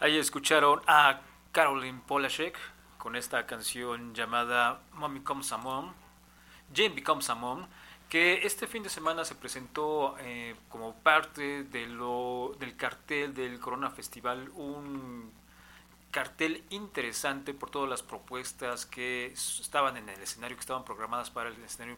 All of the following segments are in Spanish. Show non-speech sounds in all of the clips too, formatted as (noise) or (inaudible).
ahí escucharon. A Caroline Polashek con esta canción llamada Mommy Comes a Mom, Jane Becomes a Mom, que este fin de semana se presentó eh, como parte de lo, del cartel del Corona Festival, un cartel interesante por todas las propuestas que estaban en el escenario, que estaban programadas para el escenario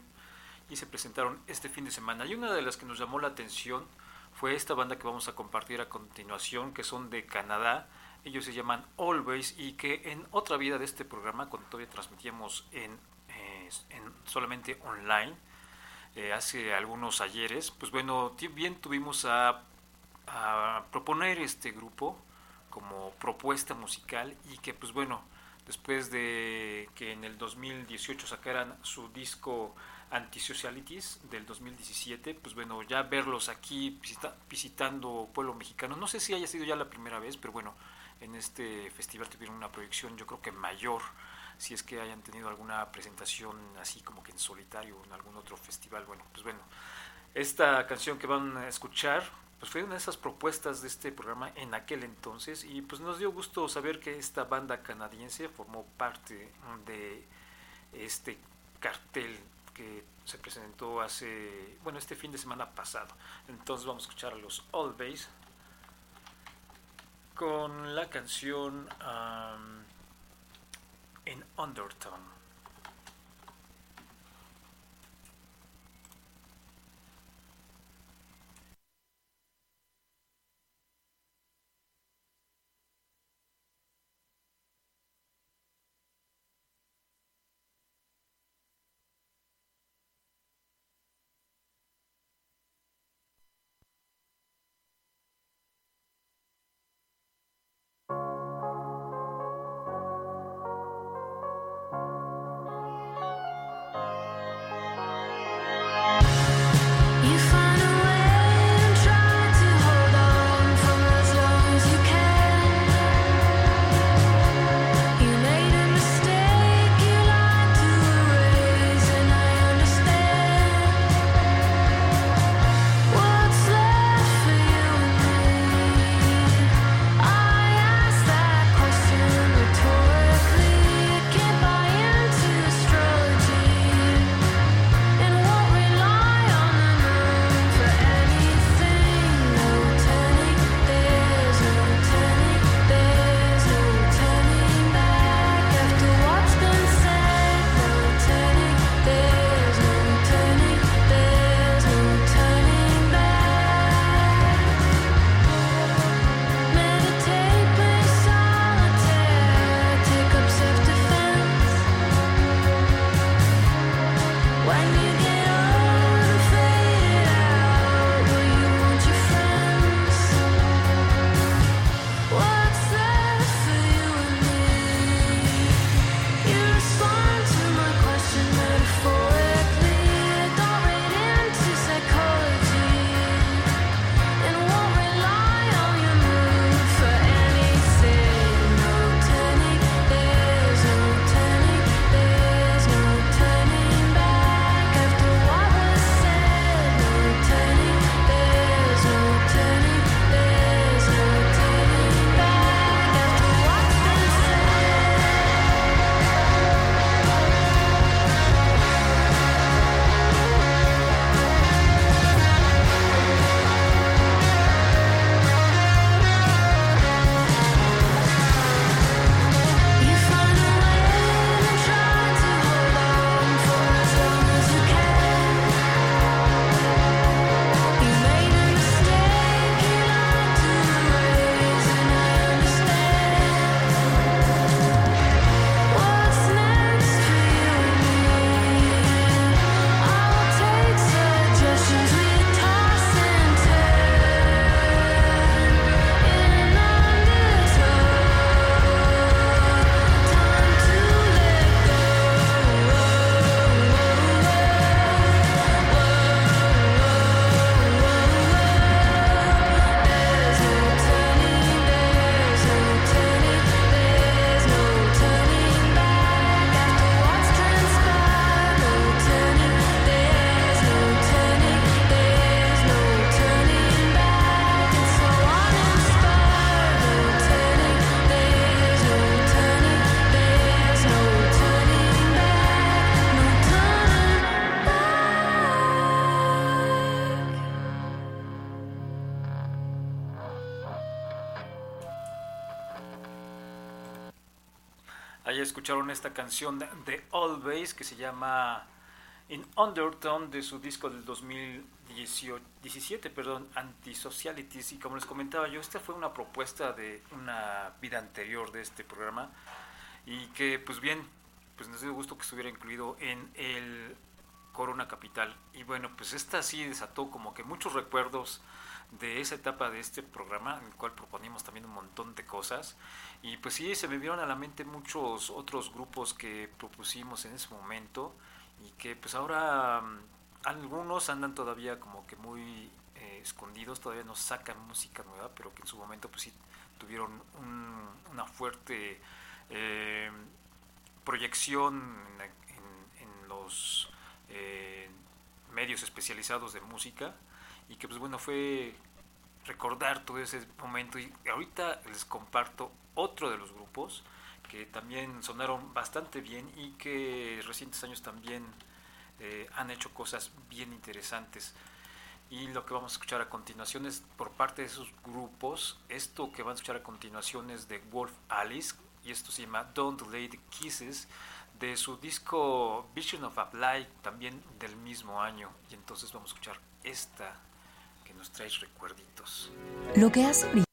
y se presentaron este fin de semana. Y una de las que nos llamó la atención fue esta banda que vamos a compartir a continuación, que son de Canadá. Ellos se llaman Always y que en otra vida de este programa, cuando todavía transmitíamos en, eh, en solamente online, eh, hace algunos ayeres, pues bueno, bien tuvimos a, a proponer este grupo como propuesta musical y que pues bueno, después de que en el 2018 sacaran su disco Antisocialities del 2017, pues bueno, ya verlos aquí visitando pueblo mexicano, no sé si haya sido ya la primera vez, pero bueno, en este festival tuvieron una proyección yo creo que mayor, si es que hayan tenido alguna presentación así como que en solitario en algún otro festival, bueno, pues bueno, esta canción que van a escuchar, pues fue una de esas propuestas de este programa en aquel entonces y pues nos dio gusto saber que esta banda canadiense formó parte de este cartel que se presentó hace, bueno, este fin de semana pasado. Entonces vamos a escuchar a los All Bass con la canción um, en Undertone. Escucharon esta canción de Always que se llama In Undertone de su disco del 2017, perdón, Antisocialities. Y como les comentaba yo, esta fue una propuesta de una vida anterior de este programa y que pues bien, pues nos dio gusto que estuviera incluido en el Corona Capital. Y bueno, pues esta sí desató como que muchos recuerdos de esa etapa de este programa, en el cual proponimos también un montón de cosas. Y pues sí, se me vieron a la mente muchos otros grupos que propusimos en ese momento y que pues ahora mm, algunos andan todavía como que muy eh, escondidos, todavía no sacan música nueva, pero que en su momento pues sí tuvieron una fuerte eh, proyección en, los eh, medios especializados de música y que pues bueno fue recordar todo ese momento y ahorita les comparto otro de los grupos que también sonaron bastante bien y que recientes años también eh, han hecho cosas bien interesantes. Y lo que vamos a escuchar a continuación es por parte de esos grupos, esto que van a escuchar a continuación es de Wolf Alice y esto se llama Don't Delay the Kisses de su disco Vision of a Light también del mismo año. Y entonces vamos a escuchar esta que nos trae recuerditos. Lo que hace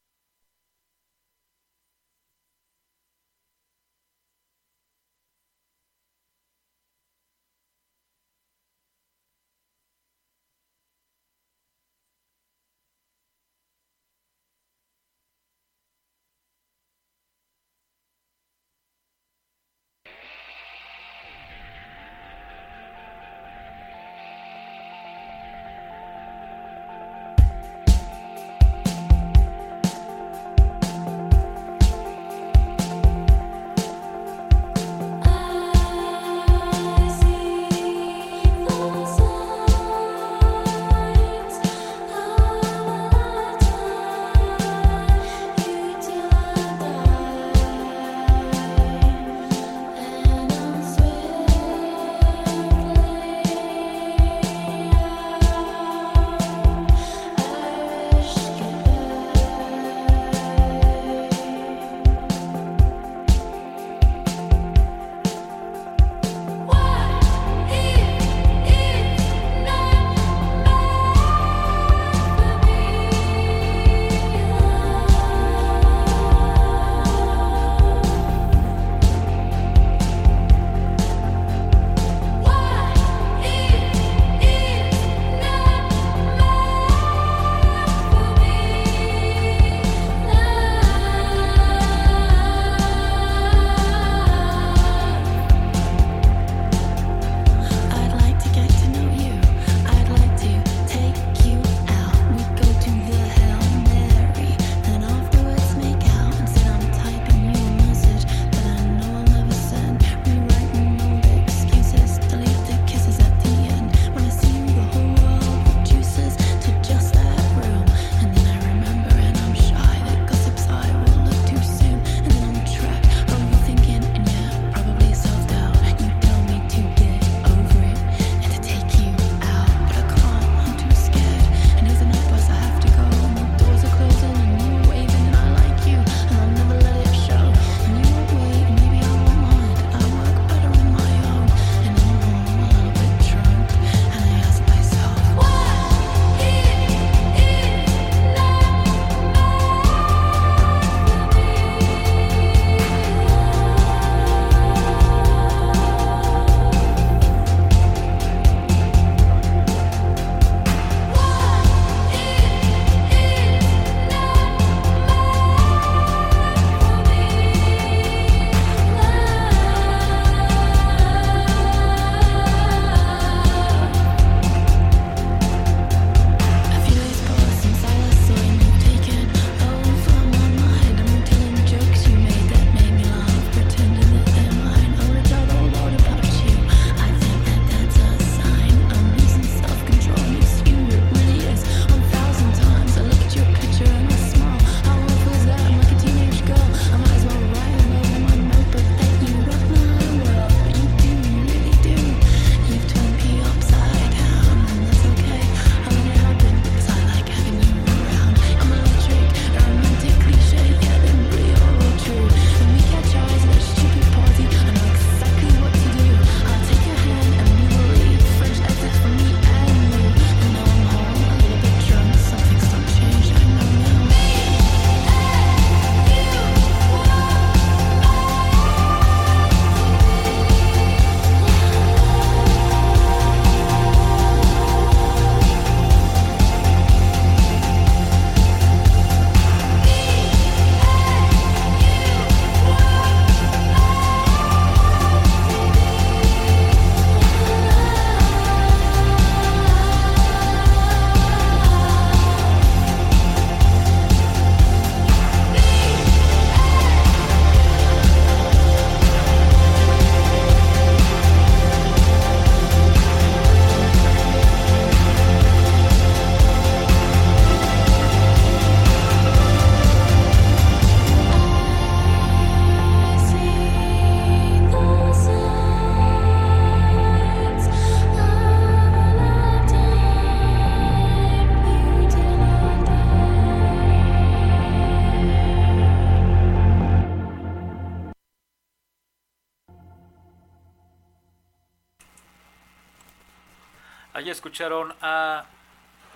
escucharon a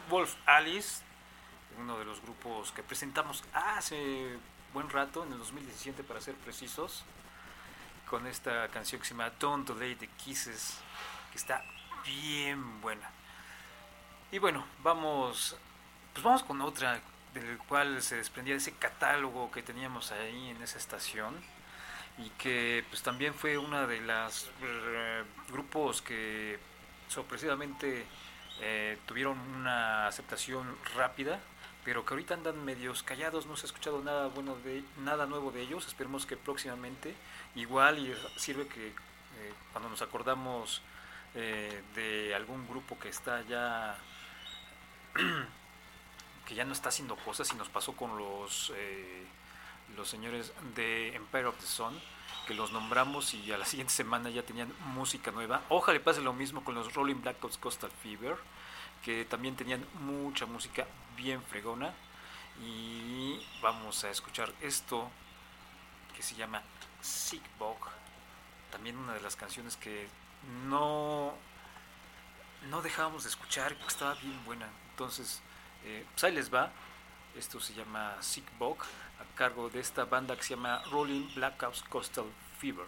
Wolf Alice, uno de los grupos que presentamos hace buen rato, en el 2017 para ser precisos, con esta canción que se llama Don't Delay the Kisses, que está bien buena. Y bueno, vamos, pues vamos con otra, del cual se desprendía ese catálogo que teníamos ahí en esa estación y que pues también fue una de las eh, grupos que sorpresivamente eh, tuvieron una aceptación rápida pero que ahorita andan medios callados no se ha escuchado nada bueno de nada nuevo de ellos. Esperemos que próximamente igual y sirve que eh, cuando nos acordamos de algún grupo que está ya (clears throat) que ya no está haciendo cosas y nos pasó con los los señores de Empire of the Sun, que los nombramos y a la (laughs) siguiente semana ya tenían música nueva. Ojalá pase lo mismo con los Rolling Blackouts Coastal Fever, que también tenían mucha música bien fregona. Y vamos a escuchar esto que se llama Sick Bog, también una de las canciones que no, no dejábamos de escuchar, porque estaba bien buena. Entonces, eh, pues ahí les va. Esto se llama Sick Bog a cargo de esta banda que se llama Rolling Blackouts Coastal Fever.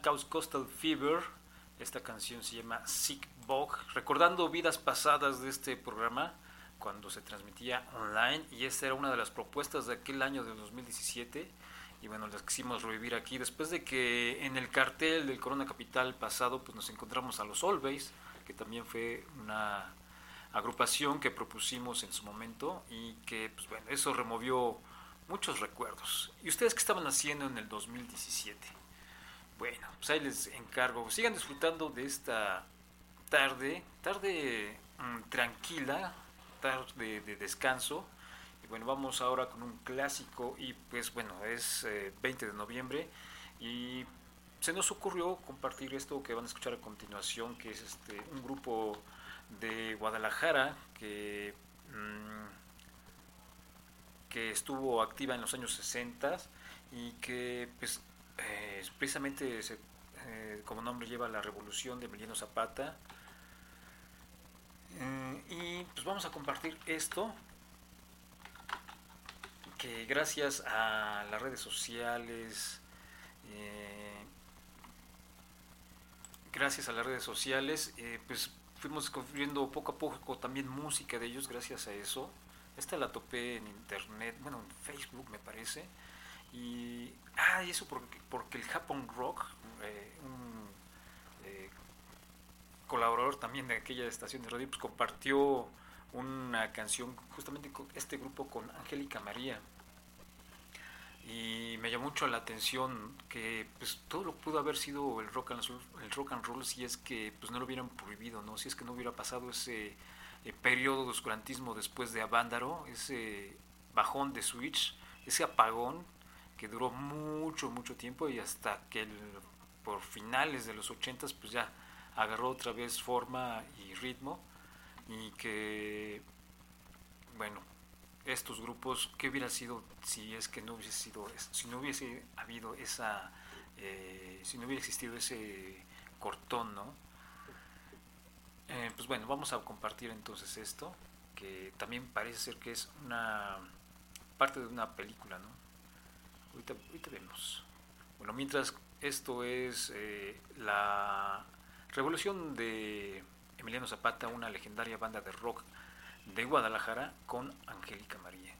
Coastal Fever. Esta canción se llama Sick Bog, recordando vidas pasadas de este programa cuando se transmitía online y esta era una de las propuestas de aquel año de 2017 y bueno, las quisimos revivir aquí después de que en el cartel del Corona Capital pasado pues nos encontramos a los Always, que también fue una agrupación que propusimos en su momento y que pues bueno, eso removió muchos recuerdos. ¿Y ustedes qué estaban haciendo en el 2017? Bueno, pues ahí les encargo. Sigan disfrutando de esta tarde, tarde mm, tranquila, tarde de descanso. Y bueno, vamos ahora con un clásico y pues bueno, es 20 eh, de noviembre y se nos ocurrió compartir esto que van a escuchar a continuación, que es este un grupo de Guadalajara que, mm, que estuvo activa en los años 60 y que pues eh, precisamente eh, como nombre lleva la revolución de Emiliano Zapata eh, y pues vamos a compartir esto que gracias a las redes sociales gracias a las redes sociales pues fuimos descubriendo poco a poco también música de ellos gracias a eso. Esta la topé en internet, bueno, en Facebook me parece. Y, ah, y eso porque, porque el Japón Rock, eh, un eh, colaborador también de aquella estación de radio, pues compartió una canción justamente con este grupo con Angélica María. Y me llamó mucho la atención que pues todo lo pudo haber sido el rock and el rock and roll si es que pues no lo hubieran prohibido no si es que no hubiera pasado ese eh, periodo de oscurantismo después de Avándaro ese bajón de switch ese apagón que duró mucho mucho tiempo y hasta que por finales de los ochentas pues ya agarró otra vez forma y ritmo y que bueno estos grupos, ¿qué hubiera sido si es que no hubiese sido, si no hubiese habido esa, eh, si no hubiera existido ese cortón, ¿no? Eh, pues bueno, vamos a compartir entonces esto, que también parece ser que es una parte de una película, ¿no? Ahorita, vemos. Bueno, mientras esto es eh, la revolución de Emiliano Zapata, una legendaria banda de rock de Guadalajara con Angélica María.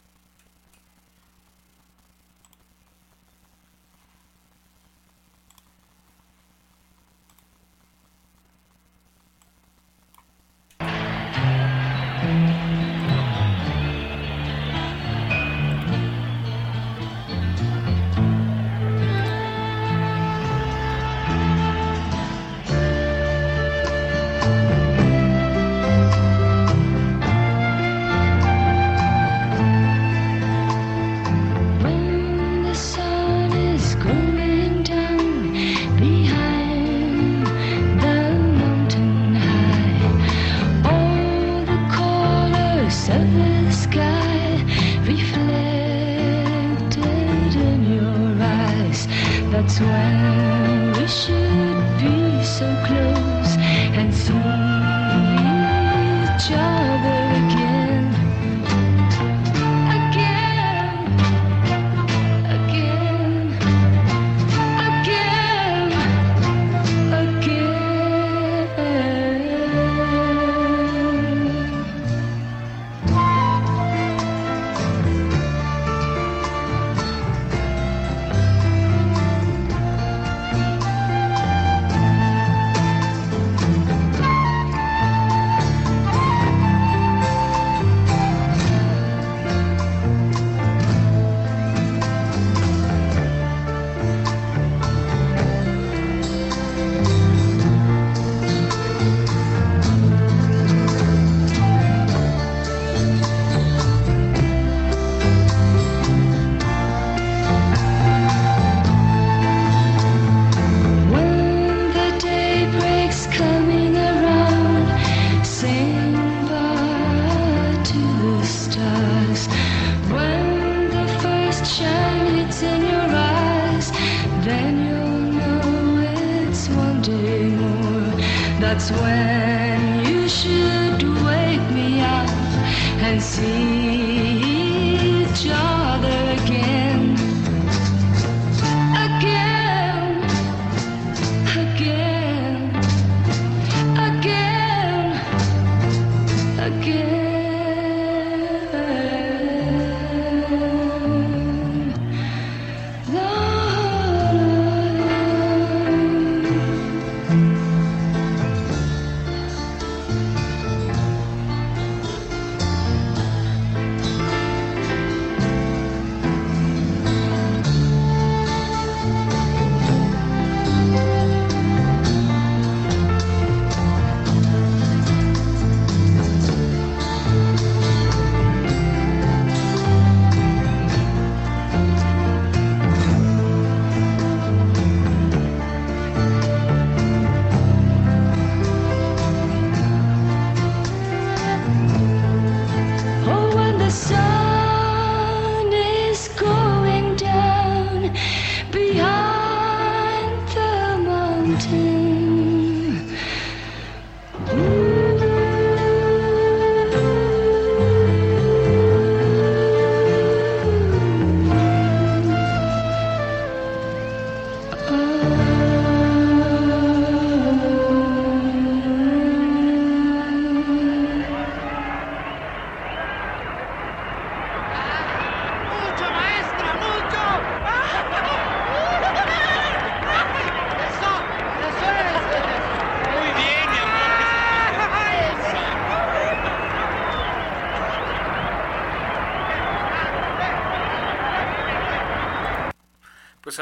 again.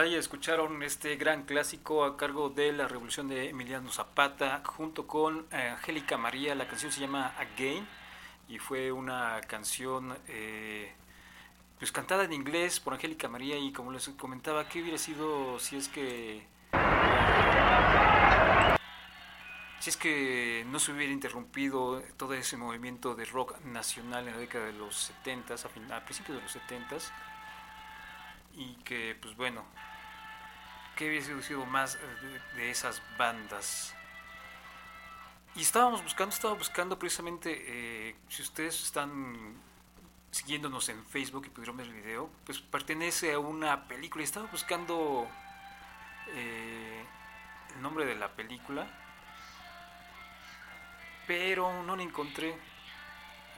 Escucharon este gran clásico a cargo de la Revolución de Emiliano Zapata junto con eh, Angélica María. La canción se llama Again y fue una canción eh, pues cantada en inglés por Angélica María y como les comentaba, ¿qué hubiera sido si es que si es que no se hubiera interrumpido todo ese movimiento de rock nacional en la década de los 70 a, a principios de los 70 y que pues bueno que hubiese sido más de, esas bandas. Y estábamos buscando estaba buscando precisamente eh, si ustedes están siguiéndonos en Facebook y pudieron ver el video pues pertenece a una película. Estaba buscando eh, el nombre de la película pero no la encontré.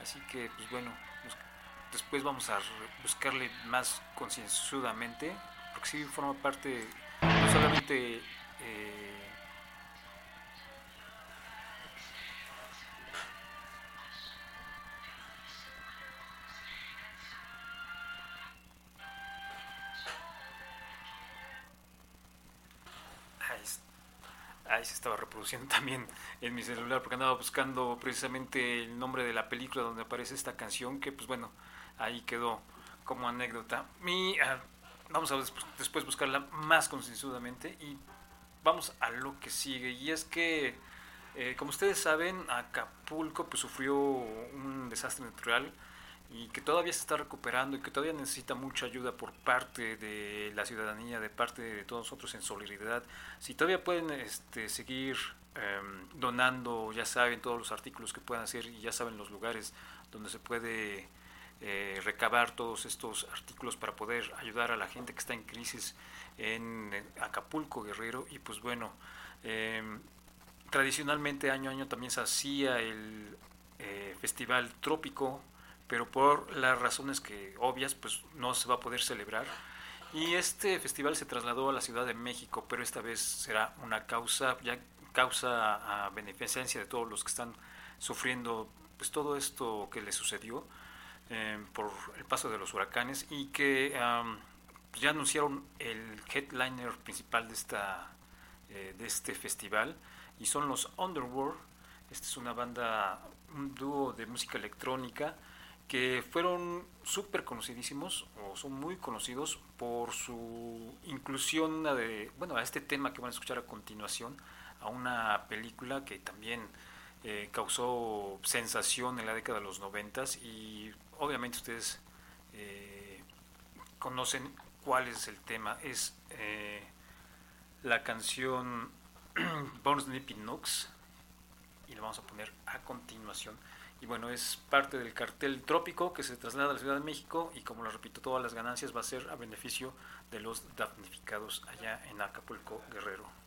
Así que pues bueno después vamos a buscarle más concienzudamente, porque sí forma parte solamente eh, ahí se estaba reproduciendo (laughs) también en mi celular porque andaba buscando precisamente el nombre de la película donde aparece esta canción que pues bueno ahí quedó como anécdota. Mi, ah, vamos a después buscarla más concienzudamente y vamos a lo que sigue. Y es que, eh, como ustedes saben, Acapulco pues, sufrió un desastre natural y que todavía se está recuperando y que todavía necesita mucha ayuda por parte de la ciudadanía, de parte de todos nosotros en solidaridad. Si todavía pueden este, seguir em, donando, ya saben todos los artículos que puedan hacer y ya saben los lugares donde se puede eh, recabar todos estos artículos para poder ayudar a la gente que está en crisis en Acapulco, Guerrero. Y pues bueno, em, tradicionalmente año a año también se hacía el eh, Festival Trópico, pero por las razones que obvias, pues no se va a poder celebrar. Y este festival se trasladó a la Ciudad de México, pero esta vez será una causa, ya causa a beneficencia de todos los que están sufriendo pues todo esto que les sucedió eh, por el paso de los huracanes y que ya anunciaron el headliner principal de, esta, eh, de este festival y son los Underworld. Esta es una banda, un dúo de música electrónica que fueron súper conocidísimos o son muy conocidos por su inclusión de, bueno, a este tema que van a escuchar a continuación, a una película que también eh, causó sensación en la década de los noventas y obviamente ustedes eh, conocen cuál es el tema. Es eh, la canción Bones Nippy Nooks y la vamos a poner a continuación. Y bueno, es parte del cartel trópico que se traslada a la Ciudad de México y como lo repito, todas las ganancias va a ser a beneficio de los damnificados allá en Acapulco, Guerrero.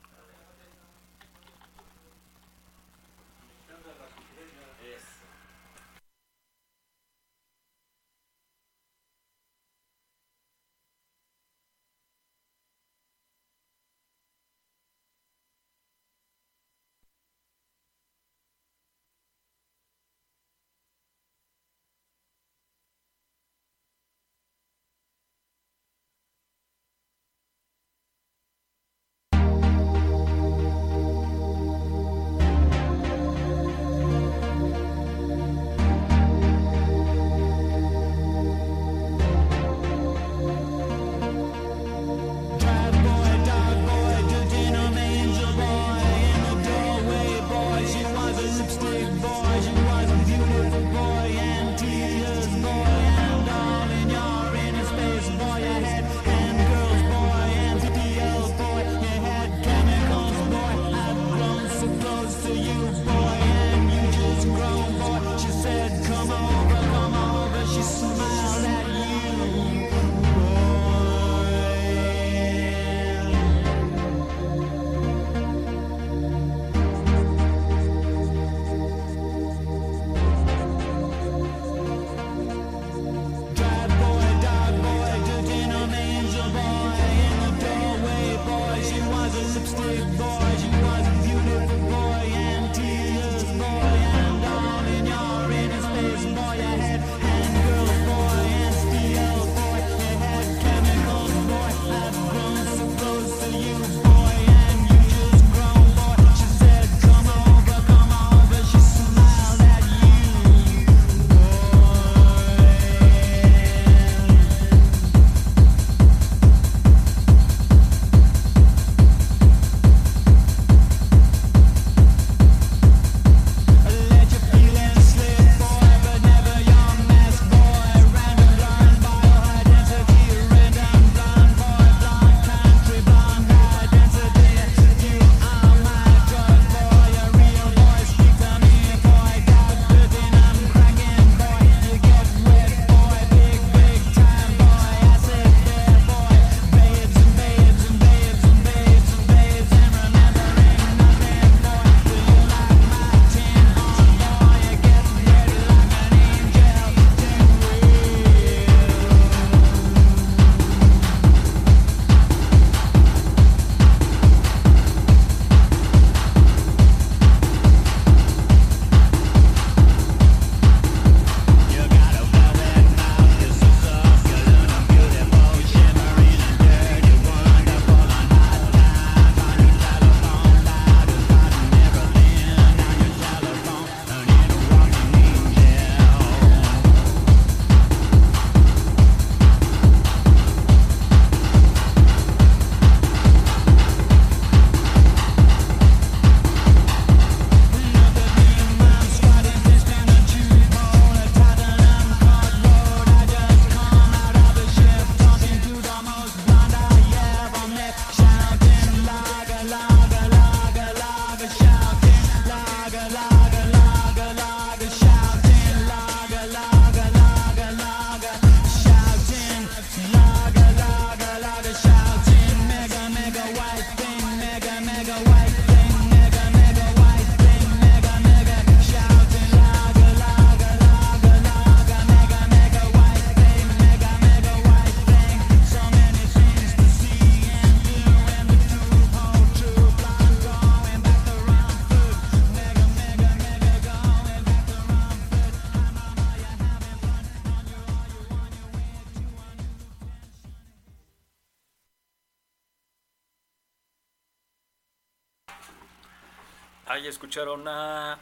Escucharon a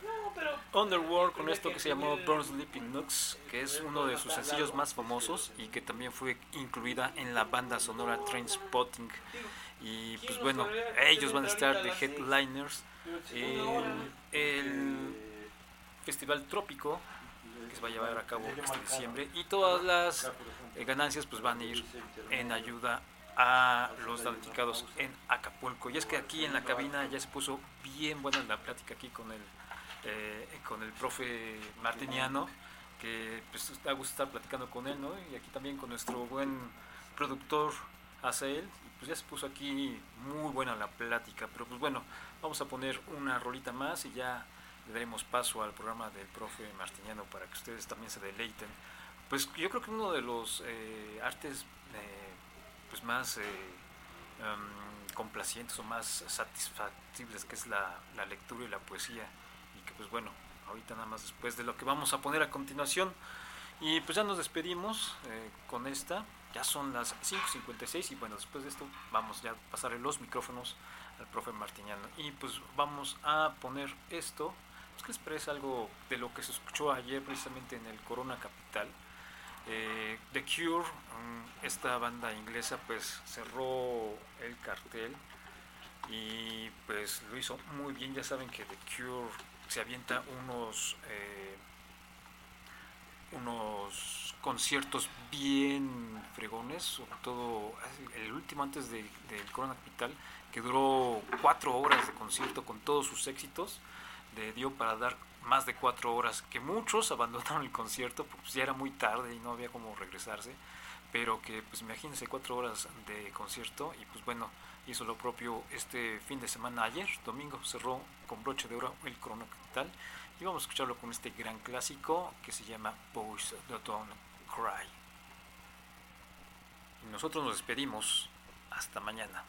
Underworld con esto que se llamó Burn Sleeping Nooks, que es uno de sus sencillos más famosos y que también fue incluida en la banda sonora Trainspotting. Y pues bueno, ellos van a estar de headliners en el Festival Trópico que se va a llevar a cabo este diciembre y todas las eh, ganancias pues van a ir en ayuda a los damnificados en Acapulco. Y es que aquí en la cabina ya se puso bien buena la plática aquí con el, eh, con el profe Martiniano, que pues da gusto estar platicando con él, ¿no? Y aquí también con nuestro buen productor Azael, pues ya se puso aquí muy buena la plática, pero pues bueno, vamos a poner una rolita más y ya le daremos paso al programa del profe Martiniano para que ustedes también se deleiten. Pues yo creo que uno de los eh, artes eh, pues más eh, em, complacientes o más satisfactibles que es la, la, lectura y la poesía. Y que pues bueno ahorita nada más después de lo que vamos a poner a continuación. Y pues ya nos despedimos eh, con esta. Ya son las 5.56 y bueno después de esto vamos ya a pasarle los micrófonos al profe Martiniano y pues vamos a poner esto. Pues que parece algo de lo que se escuchó ayer precisamente en el Corona Capital eh, The Cure, mm, esta banda inglesa, pues cerró el cartel y pues lo hizo muy bien. Ya saben que The Cure se avienta unos eh, unos conciertos bien fregones, sobre todo el último antes del Corona Capital, que duró cuatro horas de concierto con todos sus éxitos, le dio para dar más de cuatro horas, que muchos (laughs) abandonaron el concierto, pues ya era muy tarde y no había cómo regresarse, pero que pues imagínense cuatro horas de concierto y pues bueno, hizo lo propio este fin de semana ayer, domingo, cerró con broche de oro el Corona Capital y vamos a escucharlo con este gran clásico que se llama Boys Don't Cry. Y nosotros nos despedimos, hasta mañana.